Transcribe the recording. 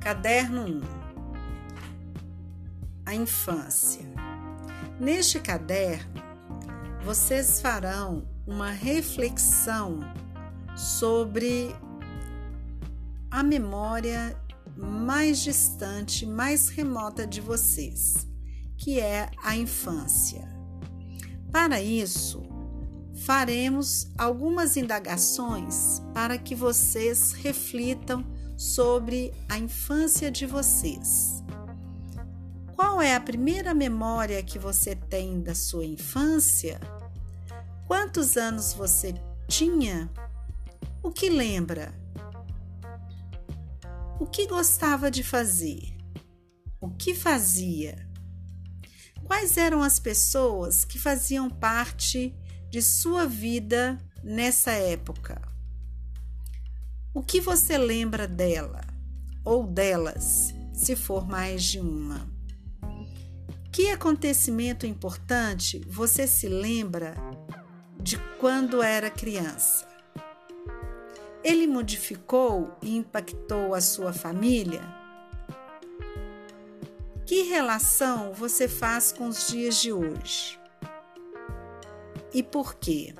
Caderno 1 A infância. Neste caderno, vocês farão uma reflexão sobre a memória mais distante, mais remota de vocês, que é a infância. Para isso, faremos algumas indagações para que vocês reflitam sobre a infância de vocês. Qual é a primeira memória que você tem da sua infância? Quantos anos você tinha? O que lembra? O que gostava de fazer? O que fazia? Quais eram as pessoas que faziam parte de sua vida nessa época? O que você lembra dela ou delas, se for mais de uma? Que acontecimento importante você se lembra de quando era criança? Ele modificou e impactou a sua família? Que relação você faz com os dias de hoje? E por quê?